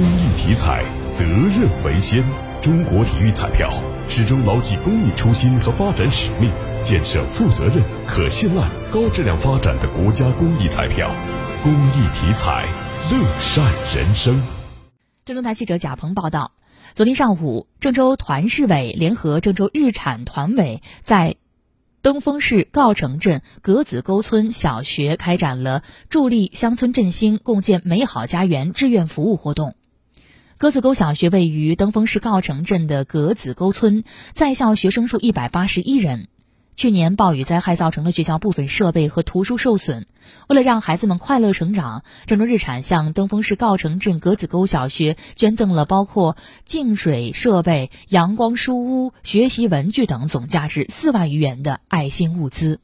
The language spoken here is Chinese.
公益体彩，责任为先。中国体育彩票始终牢记公益初心和发展使命，建设负责任、可信赖、高质量发展的国家公益彩票。公益体彩，乐善人生。郑州台记者贾鹏报道：昨天上午，郑州团市委联合郑州日产团委在登封市告城镇格子沟村小学开展了助力乡村振兴、共建美好家园志愿服务活动。格子沟小学位于登封市告城镇的格子沟村，在校学生数一百八十一人。去年暴雨灾害造成了学校部分设备和图书受损。为了让孩子们快乐成长，郑州日产向登封市告城镇格子沟小学捐赠了包括净水设备、阳光书屋、学习文具等总价值四万余元的爱心物资。